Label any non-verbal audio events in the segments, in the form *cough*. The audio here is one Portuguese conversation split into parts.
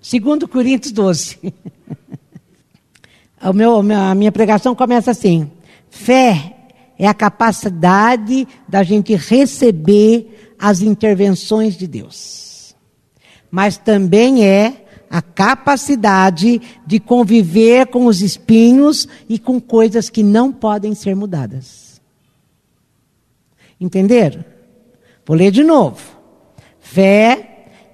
Segundo Coríntios 12. *laughs* o meu, a minha pregação começa assim. Fé é a capacidade da gente receber as intervenções de Deus. Mas também é a capacidade de conviver com os espinhos e com coisas que não podem ser mudadas. Entenderam? Vou ler de novo. Fé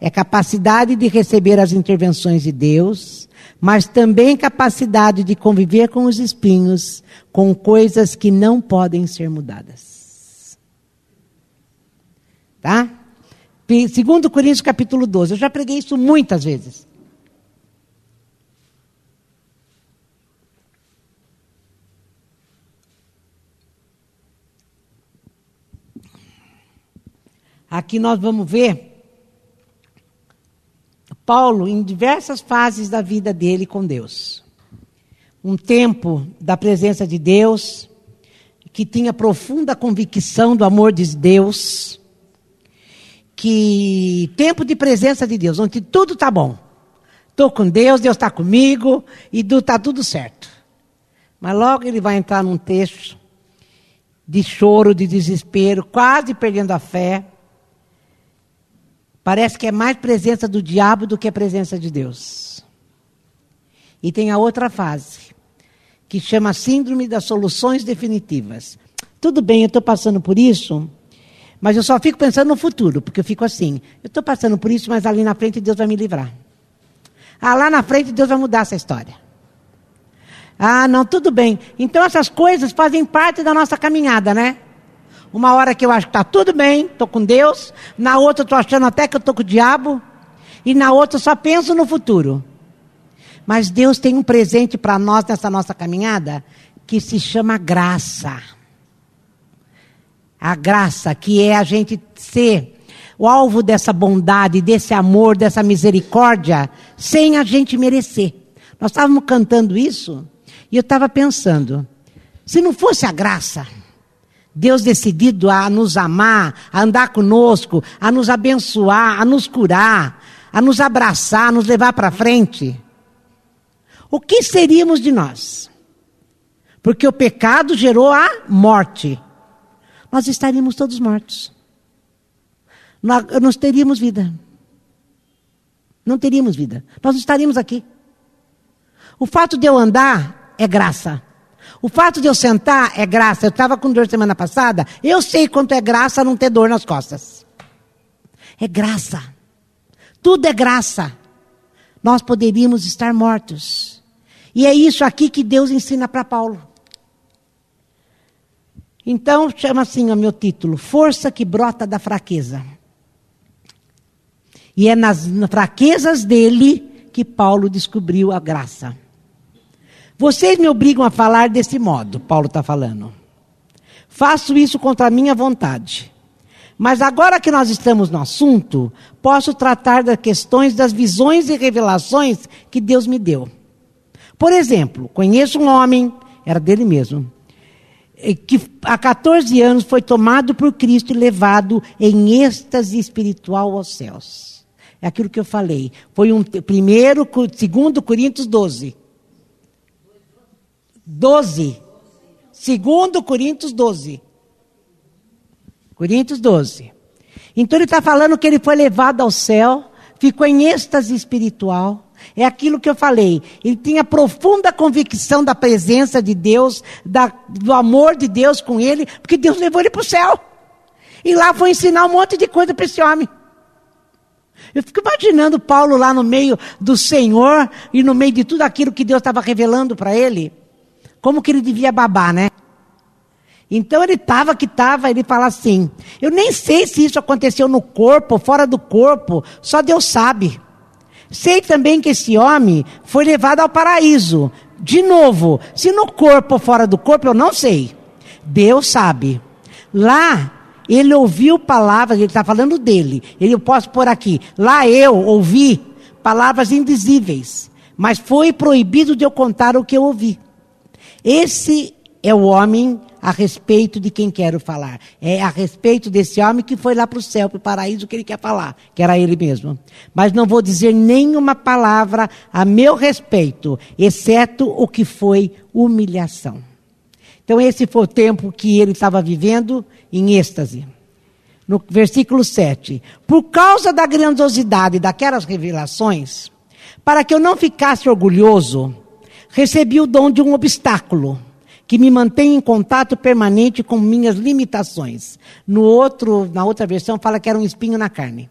é capacidade de receber as intervenções de Deus, mas também capacidade de conviver com os espinhos, com coisas que não podem ser mudadas. Tá? Segundo Coríntios capítulo 12, eu já preguei isso muitas vezes. Aqui nós vamos ver Paulo em diversas fases da vida dele com Deus. Um tempo da presença de Deus, que tinha profunda convicção do amor de Deus, que tempo de presença de Deus, onde tudo está bom. Estou com Deus, Deus está comigo e está tudo certo. Mas logo ele vai entrar num texto de choro, de desespero, quase perdendo a fé Parece que é mais presença do diabo do que a presença de Deus. E tem a outra fase, que chama Síndrome das Soluções Definitivas. Tudo bem, eu estou passando por isso, mas eu só fico pensando no futuro, porque eu fico assim: eu estou passando por isso, mas ali na frente Deus vai me livrar. Ah, lá na frente Deus vai mudar essa história. Ah, não, tudo bem. Então essas coisas fazem parte da nossa caminhada, né? Uma hora que eu acho que está tudo bem, estou com Deus. Na outra estou achando até que eu estou com o diabo. E na outra só penso no futuro. Mas Deus tem um presente para nós nessa nossa caminhada que se chama graça. A graça, que é a gente ser o alvo dessa bondade, desse amor, dessa misericórdia, sem a gente merecer. Nós estávamos cantando isso e eu estava pensando: se não fosse a graça, Deus decidido a nos amar, a andar conosco, a nos abençoar, a nos curar, a nos abraçar, a nos levar para frente. O que seríamos de nós? Porque o pecado gerou a morte. Nós estaríamos todos mortos. Nós teríamos vida. Não teríamos vida. Nós estaríamos aqui. O fato de eu andar é graça. O fato de eu sentar é graça. Eu estava com dor semana passada. Eu sei quanto é graça não ter dor nas costas. É graça. Tudo é graça. Nós poderíamos estar mortos. E é isso aqui que Deus ensina para Paulo. Então, chama assim o meu título: Força que brota da fraqueza. E é nas fraquezas dele que Paulo descobriu a graça. Vocês me obrigam a falar desse modo, Paulo está falando. Faço isso contra a minha vontade. Mas agora que nós estamos no assunto, posso tratar das questões das visões e revelações que Deus me deu. Por exemplo, conheço um homem, era dele mesmo, que há 14 anos foi tomado por Cristo e levado em êxtase espiritual aos céus. É aquilo que eu falei. Foi um primeiro, segundo Coríntios 12. 12. Segundo Coríntios 12. Coríntios 12. Então ele está falando que ele foi levado ao céu, ficou em êxtase espiritual. É aquilo que eu falei. Ele tinha profunda convicção da presença de Deus, da, do amor de Deus com ele, porque Deus levou ele para o céu. E lá foi ensinar um monte de coisa para esse homem. Eu fico imaginando Paulo lá no meio do Senhor e no meio de tudo aquilo que Deus estava revelando para ele. Como que ele devia babar, né? Então ele estava que estava, ele fala assim: Eu nem sei se isso aconteceu no corpo, fora do corpo, só Deus sabe. Sei também que esse homem foi levado ao paraíso. De novo, se no corpo ou fora do corpo, eu não sei. Deus sabe. Lá, ele ouviu palavras, ele está falando dele. Ele eu posso pôr aqui. Lá eu ouvi palavras indizíveis. Mas foi proibido de eu contar o que eu ouvi. Esse é o homem a respeito de quem quero falar. É a respeito desse homem que foi lá para o céu, para o paraíso, que ele quer falar, que era ele mesmo. Mas não vou dizer nenhuma palavra a meu respeito, exceto o que foi humilhação. Então, esse foi o tempo que ele estava vivendo em êxtase. No versículo 7. Por causa da grandiosidade daquelas revelações, para que eu não ficasse orgulhoso, recebi o dom de um obstáculo que me mantém em contato permanente com minhas limitações. No outro, na outra versão fala que era um espinho na carne.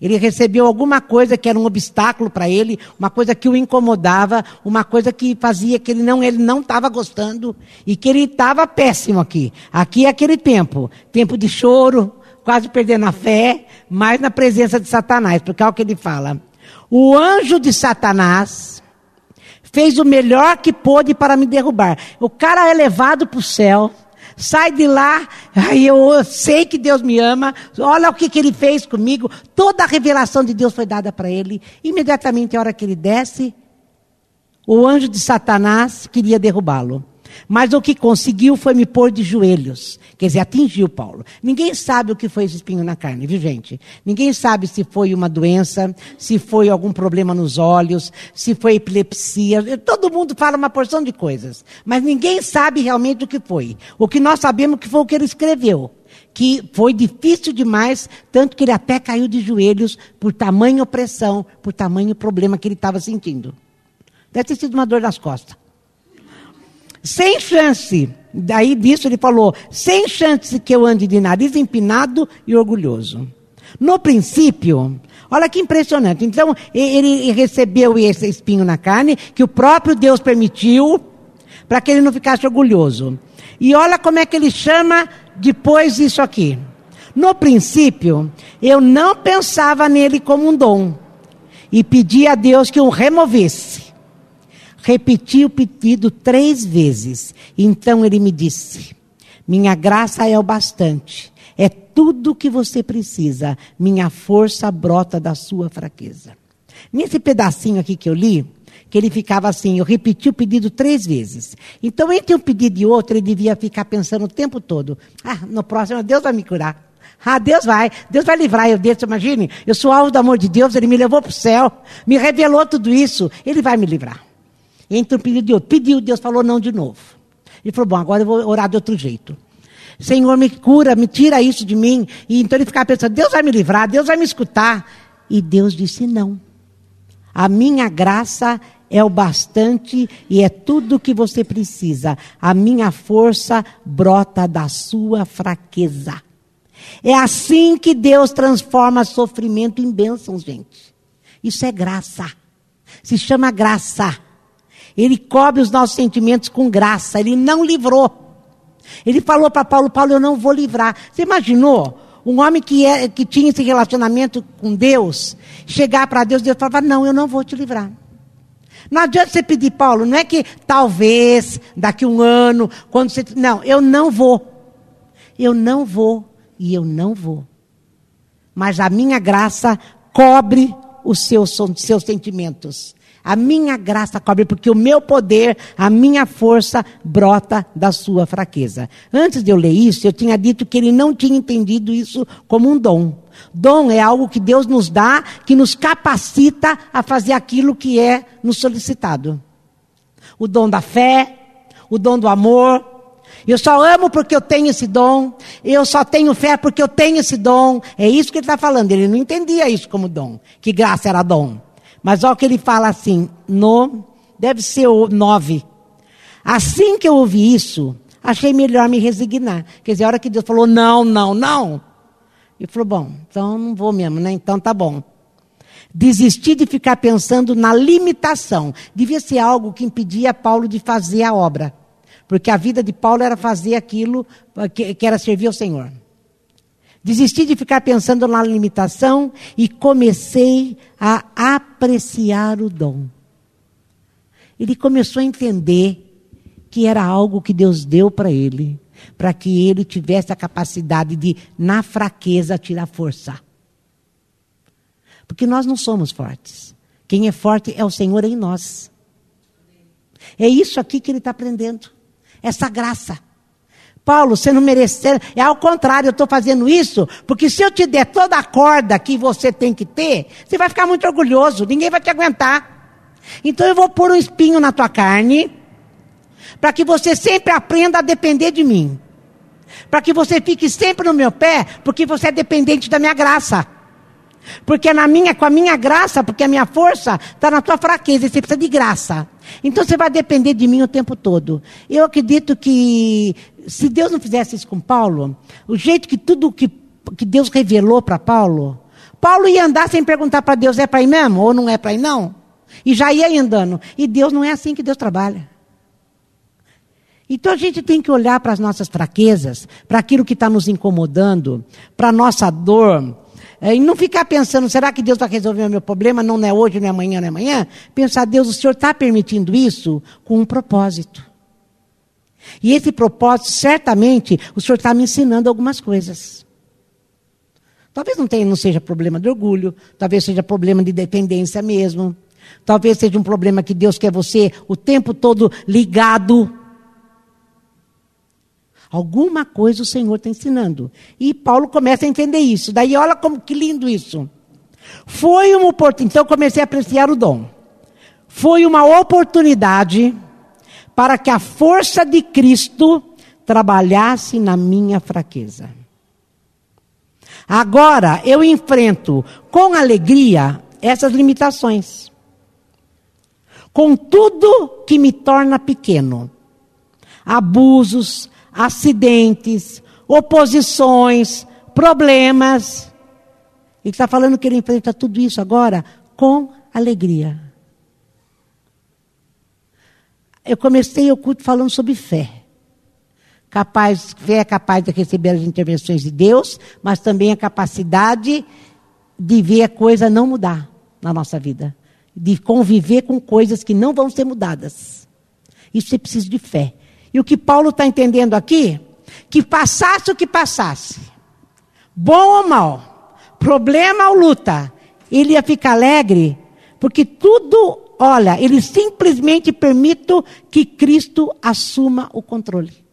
Ele recebeu alguma coisa que era um obstáculo para ele, uma coisa que o incomodava, uma coisa que fazia que ele não ele não estava gostando e que ele estava péssimo aqui. Aqui é aquele tempo, tempo de choro, quase perdendo a fé, mas na presença de Satanás, porque é o que ele fala. O anjo de Satanás fez o melhor que pôde para me derrubar. O cara é levado para o céu, sai de lá, aí eu sei que Deus me ama, olha o que, que ele fez comigo, toda a revelação de Deus foi dada para ele. Imediatamente, a hora que ele desce, o anjo de Satanás queria derrubá-lo. Mas o que conseguiu foi me pôr de joelhos. Quer dizer, atingiu Paulo. Ninguém sabe o que foi esse espinho na carne, viu gente? Ninguém sabe se foi uma doença, se foi algum problema nos olhos, se foi epilepsia. Todo mundo fala uma porção de coisas. Mas ninguém sabe realmente o que foi. O que nós sabemos que foi o que ele escreveu. Que foi difícil demais, tanto que ele até caiu de joelhos por tamanha opressão, por tamanho problema que ele estava sentindo. Deve ter sido uma dor nas costas. Sem chance. Daí disso ele falou: sem chance que eu ande de nariz empinado e orgulhoso. No princípio, olha que impressionante. Então, ele recebeu esse espinho na carne, que o próprio Deus permitiu, para que ele não ficasse orgulhoso. E olha como é que ele chama depois isso aqui. No princípio, eu não pensava nele como um dom, e pedi a Deus que o removesse. Repeti o pedido três vezes. Então ele me disse: Minha graça é o bastante. É tudo o que você precisa. Minha força brota da sua fraqueza. Nesse pedacinho aqui que eu li, que ele ficava assim, eu repeti o pedido três vezes. Então, entre um pedido e outro, ele devia ficar pensando o tempo todo: ah, no próximo, Deus vai me curar. Ah, Deus vai, Deus vai livrar eu desse, imagine, eu sou alvo do amor de Deus, Ele me levou para o céu, me revelou tudo isso, Ele vai me livrar. Entre um pedido e outro. Pediu, Deus falou não de novo. Ele falou, bom, agora eu vou orar de outro jeito. Senhor, me cura, me tira isso de mim. E então ele ficava pensando, Deus vai me livrar, Deus vai me escutar. E Deus disse não. A minha graça é o bastante e é tudo o que você precisa. A minha força brota da sua fraqueza. É assim que Deus transforma sofrimento em bênçãos, gente. Isso é graça. Se chama graça. Ele cobre os nossos sentimentos com graça. Ele não livrou. Ele falou para Paulo: Paulo, eu não vou livrar. Você imaginou? Um homem que, é, que tinha esse relacionamento com Deus, chegar para Deus, Deus falava: Não, eu não vou te livrar. Não adianta você pedir, Paulo, não é que talvez, daqui um ano, quando você. Não, eu não vou. Eu não vou e eu não vou. Mas a minha graça cobre os seus, seus sentimentos. A minha graça cobre, porque o meu poder, a minha força brota da sua fraqueza. Antes de eu ler isso, eu tinha dito que ele não tinha entendido isso como um dom. Dom é algo que Deus nos dá, que nos capacita a fazer aquilo que é nos solicitado. O dom da fé, o dom do amor, eu só amo porque eu tenho esse dom. Eu só tenho fé porque eu tenho esse dom. É isso que ele está falando. Ele não entendia isso como dom. Que graça era dom. Mas olha o que ele fala assim, no, deve ser o nove. Assim que eu ouvi isso, achei melhor me resignar. Quer dizer, a hora que Deus falou não, não, não. Ele falou, bom, então não vou mesmo, né? Então tá bom. Desistir de ficar pensando na limitação. Devia ser algo que impedia Paulo de fazer a obra. Porque a vida de Paulo era fazer aquilo que, que era servir ao Senhor. Desisti de ficar pensando na limitação e comecei a apreciar o dom. Ele começou a entender que era algo que Deus deu para ele, para que ele tivesse a capacidade de, na fraqueza, tirar força. Porque nós não somos fortes. Quem é forte é o Senhor em nós. É isso aqui que ele está aprendendo. Essa graça. Paulo, você não mereceu. É ao contrário, eu estou fazendo isso, porque se eu te der toda a corda que você tem que ter, você vai ficar muito orgulhoso, ninguém vai te aguentar. Então eu vou pôr um espinho na tua carne, para que você sempre aprenda a depender de mim. Para que você fique sempre no meu pé, porque você é dependente da minha graça. Porque na minha, com a minha graça, porque a minha força está na tua fraqueza, e você precisa de graça. Então você vai depender de mim o tempo todo. Eu acredito que se Deus não fizesse isso com Paulo, o jeito que tudo que, que Deus revelou para Paulo, Paulo ia andar sem perguntar para Deus, é para ir mesmo ou não é para ir não? E já ia andando. E Deus não é assim que Deus trabalha. Então a gente tem que olhar para as nossas fraquezas, para aquilo que está nos incomodando, para a nossa dor, e não ficar pensando, será que Deus vai resolver o meu problema? Não, não é hoje, não é amanhã, não é amanhã. Pensar, Deus, o Senhor está permitindo isso com um propósito. E esse propósito, certamente, o Senhor está me ensinando algumas coisas. Talvez não, tenha, não seja problema de orgulho, talvez seja problema de dependência mesmo. Talvez seja um problema que Deus quer você o tempo todo ligado Alguma coisa o Senhor está ensinando. E Paulo começa a entender isso. Daí olha como que lindo isso. Foi uma oportunidade, então comecei a apreciar o dom. Foi uma oportunidade para que a força de Cristo trabalhasse na minha fraqueza. Agora eu enfrento com alegria essas limitações. Com tudo que me torna pequeno. Abusos, acidentes, oposições, problemas. Ele está falando que ele enfrenta tudo isso agora com alegria. Eu comecei o culto falando sobre fé. Capaz, fé é capaz de receber as intervenções de Deus, mas também a capacidade de ver a coisa não mudar na nossa vida. De conviver com coisas que não vão ser mudadas. Isso você precisa de fé. E o que Paulo está entendendo aqui, que passasse o que passasse, bom ou mal, problema ou luta, ele ia ficar alegre, porque tudo, olha, ele simplesmente permite que Cristo assuma o controle.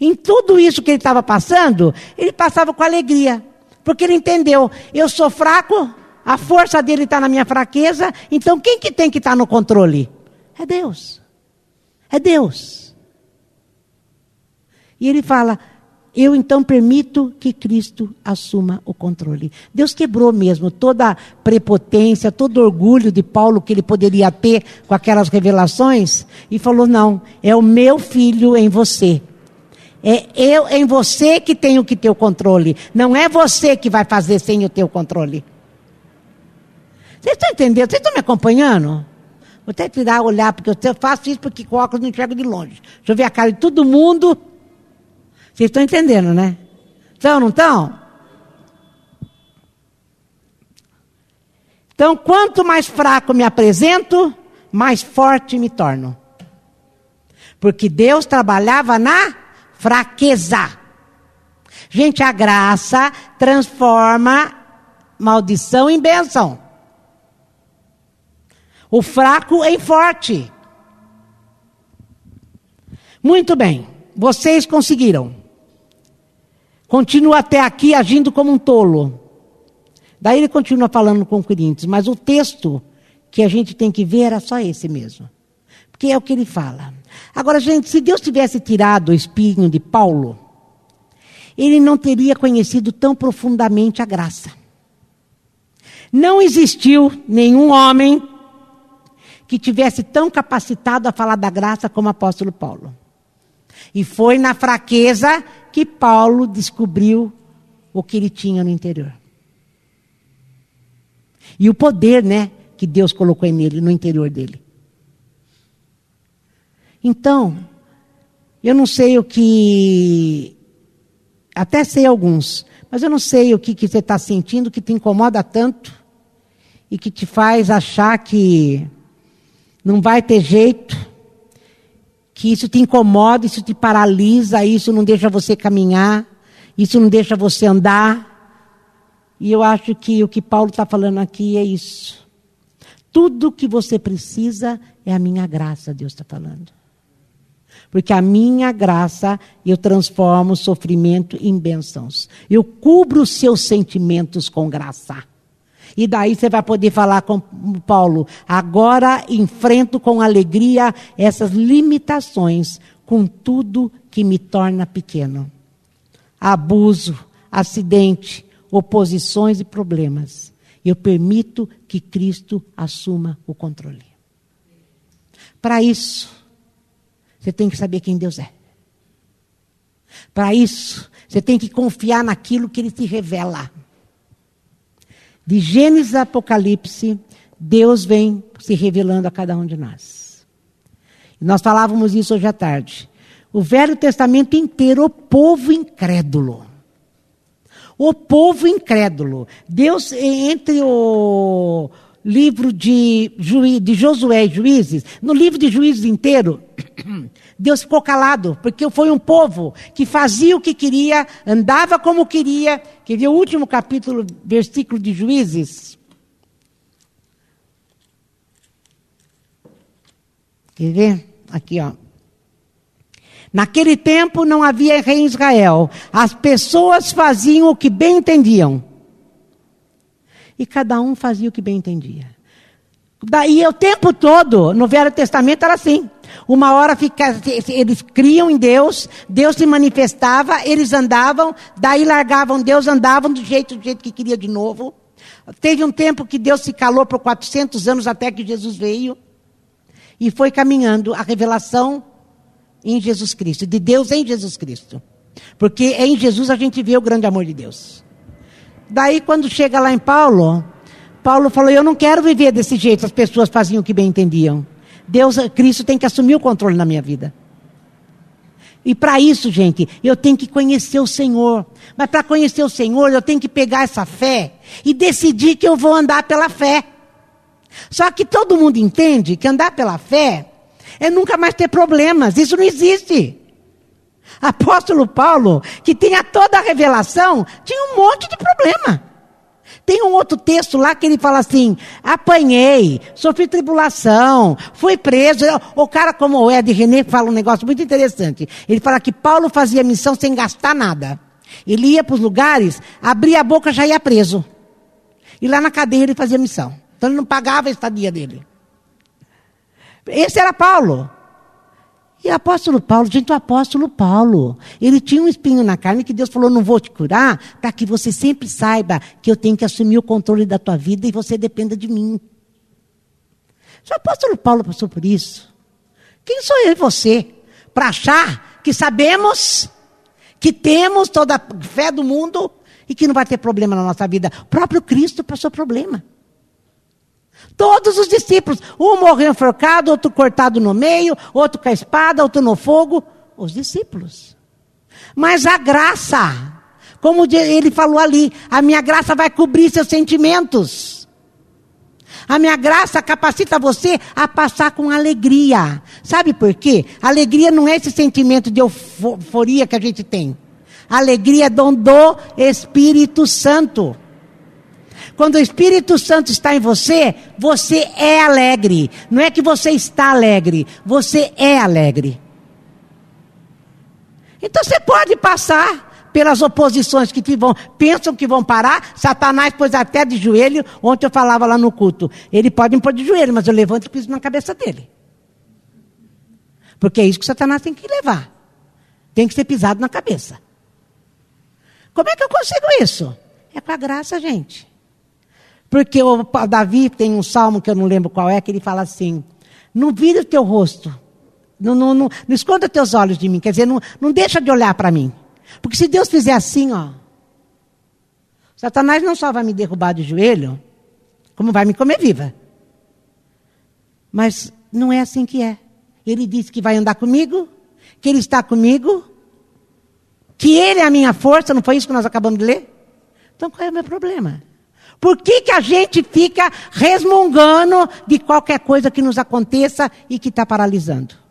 Em tudo isso que ele estava passando, ele passava com alegria, porque ele entendeu: eu sou fraco, a força dele está na minha fraqueza, então quem que tem que estar tá no controle? É Deus. É Deus. E ele fala: eu então permito que Cristo assuma o controle. Deus quebrou mesmo toda a prepotência, todo o orgulho de Paulo que ele poderia ter com aquelas revelações e falou: não, é o meu filho em você. É eu em você que tenho que ter o controle. Não é você que vai fazer sem o controle. Vocês estão entendendo? Vocês estão me acompanhando? Vou até tirar, olhar, porque eu faço isso porque com óculos não enxergo de longe. Deixa eu ver a cara de todo mundo. Vocês estão entendendo, né? Estão, não estão? Então, quanto mais fraco me apresento, mais forte me torno. Porque Deus trabalhava na fraqueza. Gente, a graça transforma maldição em bênção. O fraco em forte. Muito bem, vocês conseguiram. Continua até aqui agindo como um tolo. Daí ele continua falando com Coríntios, mas o texto que a gente tem que ver era só esse mesmo. Porque é o que ele fala. Agora, gente, se Deus tivesse tirado o espinho de Paulo, ele não teria conhecido tão profundamente a graça. Não existiu nenhum homem que tivesse tão capacitado a falar da graça como o apóstolo Paulo. E foi na fraqueza que Paulo descobriu o que ele tinha no interior. E o poder, né, que Deus colocou nele, no interior dele. Então, eu não sei o que. Até sei alguns, mas eu não sei o que, que você está sentindo que te incomoda tanto e que te faz achar que não vai ter jeito que isso te incomoda, isso te paralisa, isso não deixa você caminhar, isso não deixa você andar. E eu acho que o que Paulo está falando aqui é isso. Tudo que você precisa é a minha graça, Deus está falando. Porque a minha graça eu transformo sofrimento em bênçãos. Eu cubro os seus sentimentos com graça. E daí você vai poder falar com Paulo. Agora enfrento com alegria essas limitações, com tudo que me torna pequeno. Abuso, acidente, oposições e problemas. Eu permito que Cristo assuma o controle. Para isso, você tem que saber quem Deus é. Para isso, você tem que confiar naquilo que Ele te revela. De Gênesis a Apocalipse, Deus vem se revelando a cada um de nós. Nós falávamos isso hoje à tarde. O Velho Testamento inteiro, o povo incrédulo. O povo incrédulo. Deus, entre o livro de, de Josué e Juízes, no livro de Juízes inteiro, *clears throat* Deus ficou calado, porque foi um povo que fazia o que queria, andava como queria. Quer ver o último capítulo, versículo de Juízes? Quer ver? Aqui, ó. Naquele tempo não havia rei em Israel. As pessoas faziam o que bem entendiam. E cada um fazia o que bem entendia. Daí o tempo todo, no Velho Testamento era assim. Uma hora fica, eles criam em Deus, Deus se manifestava, eles andavam, daí largavam Deus, andavam do jeito, do jeito que queria de novo. Teve um tempo que Deus se calou por 400 anos até que Jesus veio e foi caminhando a revelação em Jesus Cristo, de Deus em Jesus Cristo. Porque em Jesus a gente vê o grande amor de Deus. Daí quando chega lá em Paulo, Paulo falou: Eu não quero viver desse jeito, as pessoas faziam o que bem entendiam. Deus, Cristo tem que assumir o controle na minha vida. E para isso, gente, eu tenho que conhecer o Senhor. Mas para conhecer o Senhor, eu tenho que pegar essa fé e decidir que eu vou andar pela fé. Só que todo mundo entende que andar pela fé é nunca mais ter problemas. Isso não existe. Apóstolo Paulo, que tinha toda a revelação, tinha um monte de problema. Tem um outro texto lá que ele fala assim: apanhei, sofri tribulação, fui preso. O cara, como o Ed René, fala um negócio muito interessante. Ele fala que Paulo fazia missão sem gastar nada. Ele ia para os lugares, abria a boca já ia preso. E lá na cadeia ele fazia missão. Então ele não pagava a estadia dele. Esse era Paulo. E o apóstolo Paulo, gente, o apóstolo Paulo, ele tinha um espinho na carne que Deus falou: não vou te curar, para que você sempre saiba que eu tenho que assumir o controle da tua vida e você dependa de mim. Se o apóstolo Paulo passou por isso, quem sou eu e você para achar que sabemos, que temos toda a fé do mundo e que não vai ter problema na nossa vida? O próprio Cristo passou problema. Todos os discípulos. Um morreu enforcado, outro cortado no meio, outro com a espada, outro no fogo. Os discípulos. Mas a graça, como ele falou ali, a minha graça vai cobrir seus sentimentos. A minha graça capacita você a passar com alegria. Sabe por quê? Alegria não é esse sentimento de euforia que a gente tem. Alegria é dom do Espírito Santo. Quando o Espírito Santo está em você, você é alegre. Não é que você está alegre, você é alegre. Então você pode passar pelas oposições que te vão, pensam que vão parar. Satanás pôs até de joelho. Ontem eu falava lá no culto. Ele pode me pôr de joelho, mas eu levanto e piso na cabeça dele. Porque é isso que Satanás tem que levar. Tem que ser pisado na cabeça. Como é que eu consigo isso? É com a graça, gente. Porque o Davi tem um salmo que eu não lembro qual é, que ele fala assim: não vira o teu rosto, não, não, não, não esconda teus olhos de mim, quer dizer, não, não deixa de olhar para mim. Porque se Deus fizer assim, ó, Satanás não só vai me derrubar de joelho, como vai me comer viva. Mas não é assim que é. Ele disse que vai andar comigo, que ele está comigo, que ele é a minha força, não foi isso que nós acabamos de ler? Então qual é o meu problema? Por que, que a gente fica resmungando de qualquer coisa que nos aconteça e que está paralisando?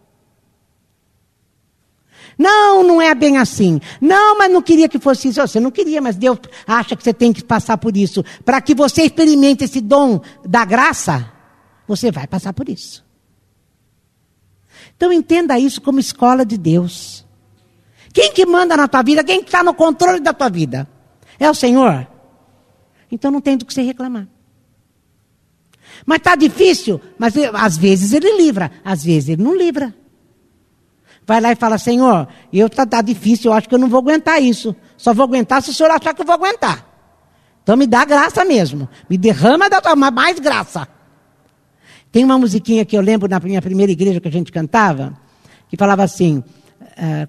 Não, não é bem assim. Não, mas não queria que fosse isso. Você não queria, mas Deus acha que você tem que passar por isso. Para que você experimente esse dom da graça, você vai passar por isso. Então entenda isso como escola de Deus. Quem que manda na tua vida? Quem está no controle da tua vida? É o Senhor? Então não tem do que você reclamar. Mas está difícil, mas às vezes ele livra, às vezes ele não livra. Vai lá e fala, Senhor, eu está tá difícil, eu acho que eu não vou aguentar isso. Só vou aguentar se o Senhor achar que eu vou aguentar. Então me dá graça mesmo. Me derrama da mais graça. Tem uma musiquinha que eu lembro na minha primeira igreja que a gente cantava, que falava assim: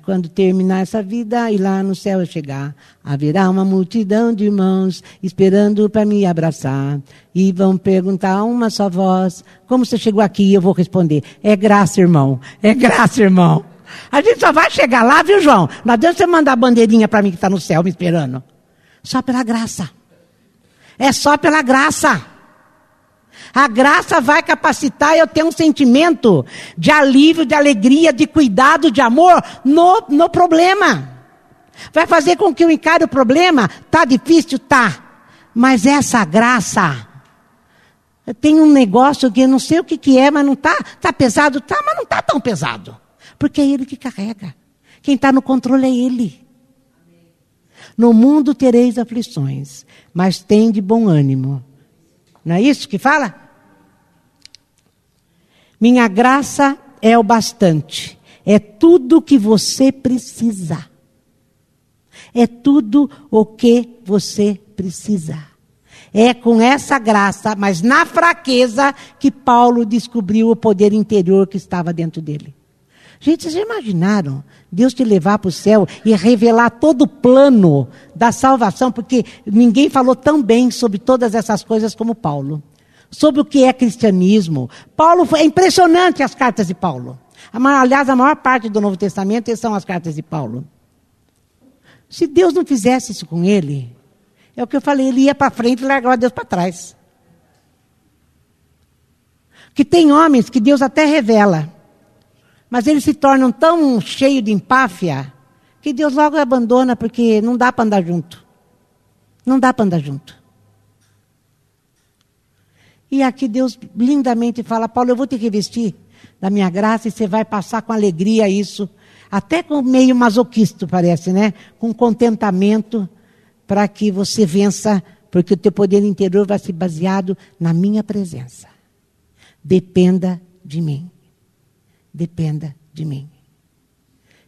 quando terminar essa vida e lá no céu eu chegar, haverá uma multidão de irmãos esperando para me abraçar. E vão perguntar a uma só voz: Como você chegou aqui? Eu vou responder: É graça, irmão. É graça, irmão. A gente só vai chegar lá, viu, João? Não adianta você mandar a bandeirinha para mim que está no céu me esperando. Só pela graça. É só pela graça. A graça vai capacitar eu ter um sentimento de alívio, de alegria, de cuidado, de amor no, no problema. Vai fazer com que eu encare o problema. Tá difícil? Tá. Mas essa graça. Tem um negócio que eu não sei o que, que é, mas não tá. Tá pesado? Tá, mas não tá tão pesado. Porque é Ele que carrega. Quem está no controle é Ele. No mundo tereis aflições, mas tem de bom ânimo. Não é isso que fala? Minha graça é o bastante. É tudo que você precisa. É tudo o que você precisa. É com essa graça, mas na fraqueza, que Paulo descobriu o poder interior que estava dentro dele. Gente, vocês já imaginaram Deus te levar para o céu e revelar todo o plano da salvação? Porque ninguém falou tão bem sobre todas essas coisas como Paulo sobre o que é cristianismo. Paulo é impressionante as cartas de Paulo. Aliás, a maior parte do Novo Testamento são as cartas de Paulo. Se Deus não fizesse isso com ele, é o que eu falei, ele ia para frente e largava Deus para trás. Que tem homens que Deus até revela, mas eles se tornam tão cheios de empáfia que Deus logo abandona porque não dá para andar junto. Não dá para andar junto. E aqui Deus lindamente fala: Paulo, eu vou te revestir da minha graça e você vai passar com alegria isso. Até com meio masoquista, parece, né? Com contentamento, para que você vença, porque o teu poder interior vai ser baseado na minha presença. Dependa de mim. Dependa de mim.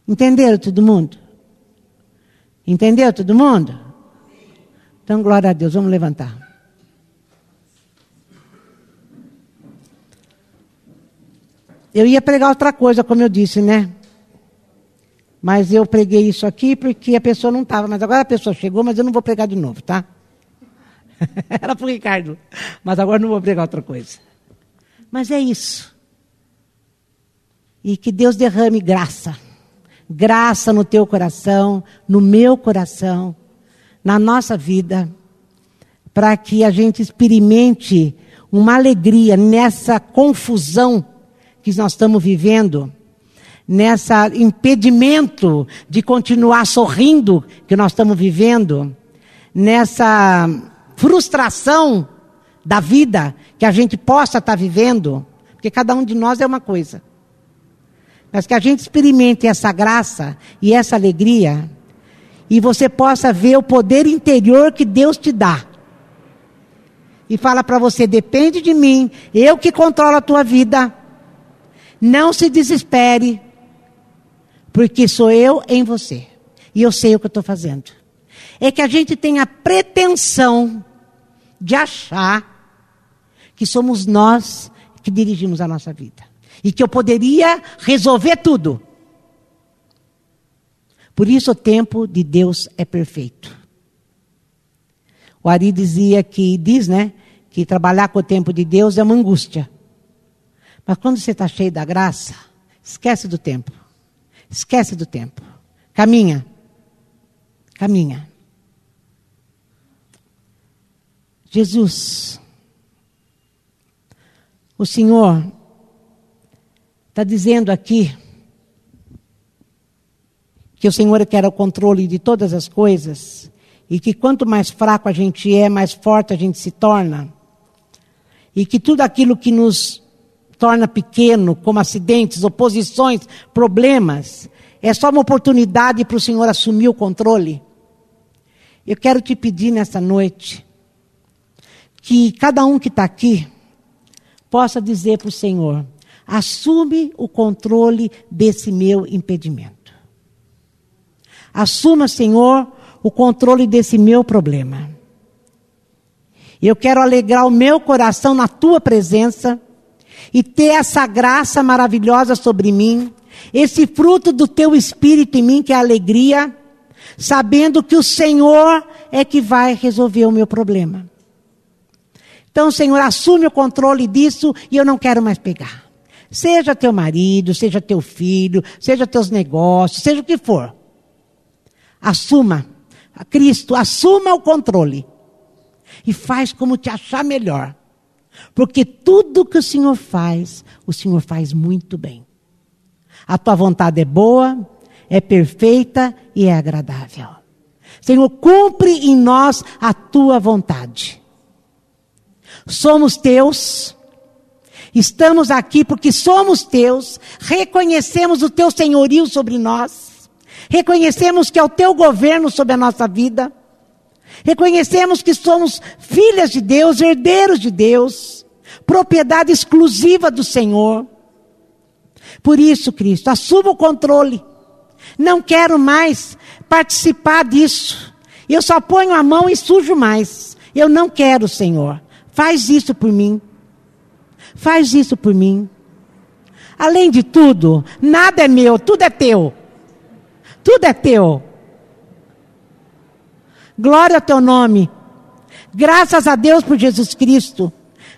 Entenderam todo mundo? Entendeu todo mundo? Então, glória a Deus, vamos levantar. Eu ia pregar outra coisa, como eu disse, né? Mas eu preguei isso aqui porque a pessoa não estava. Mas agora a pessoa chegou, mas eu não vou pregar de novo, tá? *laughs* Era para o Ricardo. Mas agora não vou pregar outra coisa. Mas é isso. E que Deus derrame graça. Graça no teu coração, no meu coração, na nossa vida, para que a gente experimente uma alegria nessa confusão que nós estamos vivendo, nessa impedimento de continuar sorrindo que nós estamos vivendo, nessa frustração da vida que a gente possa estar vivendo, porque cada um de nós é uma coisa. Mas que a gente experimente essa graça e essa alegria e você possa ver o poder interior que Deus te dá. E fala para você: depende de mim, eu que controlo a tua vida. Não se desespere, porque sou eu em você. E eu sei o que eu estou fazendo. É que a gente tem a pretensão de achar que somos nós que dirigimos a nossa vida. E que eu poderia resolver tudo. Por isso o tempo de Deus é perfeito. O Ari dizia que, diz, né, que trabalhar com o tempo de Deus é uma angústia. Mas quando você está cheio da graça, esquece do tempo. Esquece do tempo. Caminha. Caminha. Jesus, o Senhor está dizendo aqui que o Senhor quer o controle de todas as coisas e que quanto mais fraco a gente é, mais forte a gente se torna e que tudo aquilo que nos torna pequeno, como acidentes, oposições, problemas, é só uma oportunidade para o Senhor assumir o controle. Eu quero te pedir nessa noite que cada um que está aqui possa dizer para o Senhor: assume o controle desse meu impedimento. Assuma, Senhor, o controle desse meu problema. Eu quero alegrar o meu coração na tua presença e ter essa graça maravilhosa sobre mim, esse fruto do teu espírito em mim, que é a alegria, sabendo que o Senhor é que vai resolver o meu problema. Então, Senhor, assume o controle disso e eu não quero mais pegar. Seja teu marido, seja teu filho, seja teus negócios, seja o que for. Assuma, Cristo, assuma o controle e faz como te achar melhor. Porque tudo que o Senhor faz, o Senhor faz muito bem. A tua vontade é boa, é perfeita e é agradável. Senhor, cumpre em nós a tua vontade. Somos teus, estamos aqui porque somos teus, reconhecemos o teu senhorio sobre nós, reconhecemos que é o teu governo sobre a nossa vida. Reconhecemos que somos filhas de Deus, herdeiros de Deus, propriedade exclusiva do Senhor. Por isso, Cristo, assuma o controle. Não quero mais participar disso. Eu só ponho a mão e sujo mais. Eu não quero, Senhor. Faz isso por mim. Faz isso por mim. Além de tudo, nada é meu, tudo é teu. Tudo é teu. Glória ao teu nome. Graças a Deus por Jesus Cristo.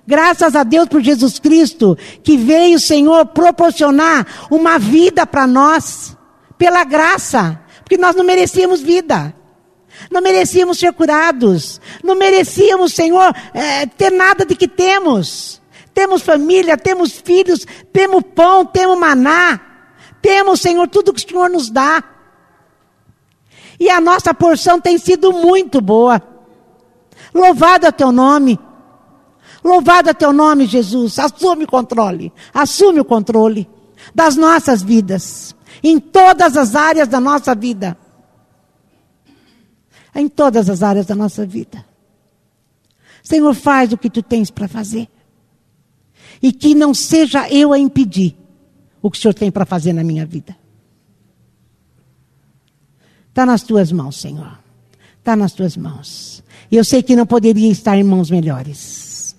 Graças a Deus por Jesus Cristo, que veio, Senhor, proporcionar uma vida para nós, pela graça, porque nós não merecíamos vida, não merecíamos ser curados, não merecíamos, Senhor, é, ter nada de que temos. Temos família, temos filhos, temos pão, temos maná, temos, Senhor, tudo que o Senhor nos dá. E a nossa porção tem sido muito boa. Louvado é teu nome. Louvado é teu nome, Jesus. Assume o controle. Assume o controle das nossas vidas. Em todas as áreas da nossa vida. Em todas as áreas da nossa vida. Senhor, faz o que tu tens para fazer. E que não seja eu a impedir o que o Senhor tem para fazer na minha vida. Está nas tuas mãos, Senhor. Está nas tuas mãos. E eu sei que não poderia estar em mãos melhores.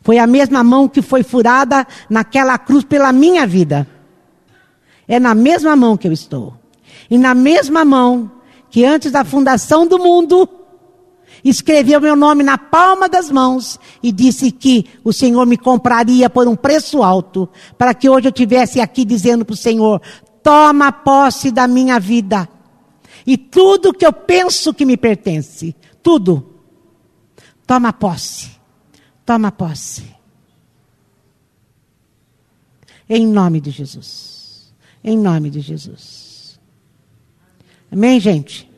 Foi a mesma mão que foi furada naquela cruz pela minha vida. É na mesma mão que eu estou. E na mesma mão que antes da fundação do mundo, escreveu meu nome na palma das mãos e disse que o Senhor me compraria por um preço alto, para que hoje eu estivesse aqui dizendo para o Senhor: toma posse da minha vida. E tudo que eu penso que me pertence, tudo, toma posse. Toma posse. Em nome de Jesus. Em nome de Jesus. Amém, gente?